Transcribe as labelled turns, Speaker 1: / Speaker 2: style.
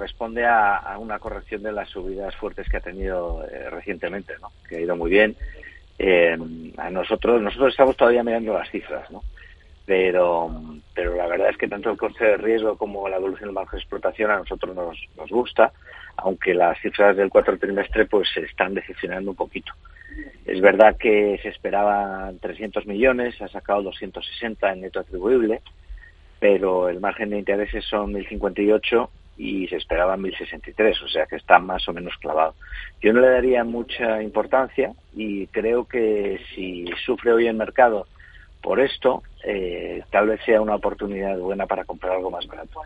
Speaker 1: responde a, una corrección de las subidas fuertes que ha tenido eh, recientemente, ¿no? que ha ido muy bien. Eh, a nosotros, nosotros estamos todavía mirando las cifras, ¿no? pero, pero la verdad es que tanto el coste de riesgo como la evolución del margen de explotación a nosotros nos, nos gusta, aunque las cifras del cuarto trimestre pues se están decepcionando un poquito. Es verdad que se esperaban 300 millones, ha sacado 260 en neto atribuible, pero el margen de intereses son 1.058 y se esperaba 1.063, o sea que está más o menos clavado. Yo no le daría mucha importancia y creo que si sufre hoy el mercado por esto, eh, tal vez sea una oportunidad buena para comprar algo más barato.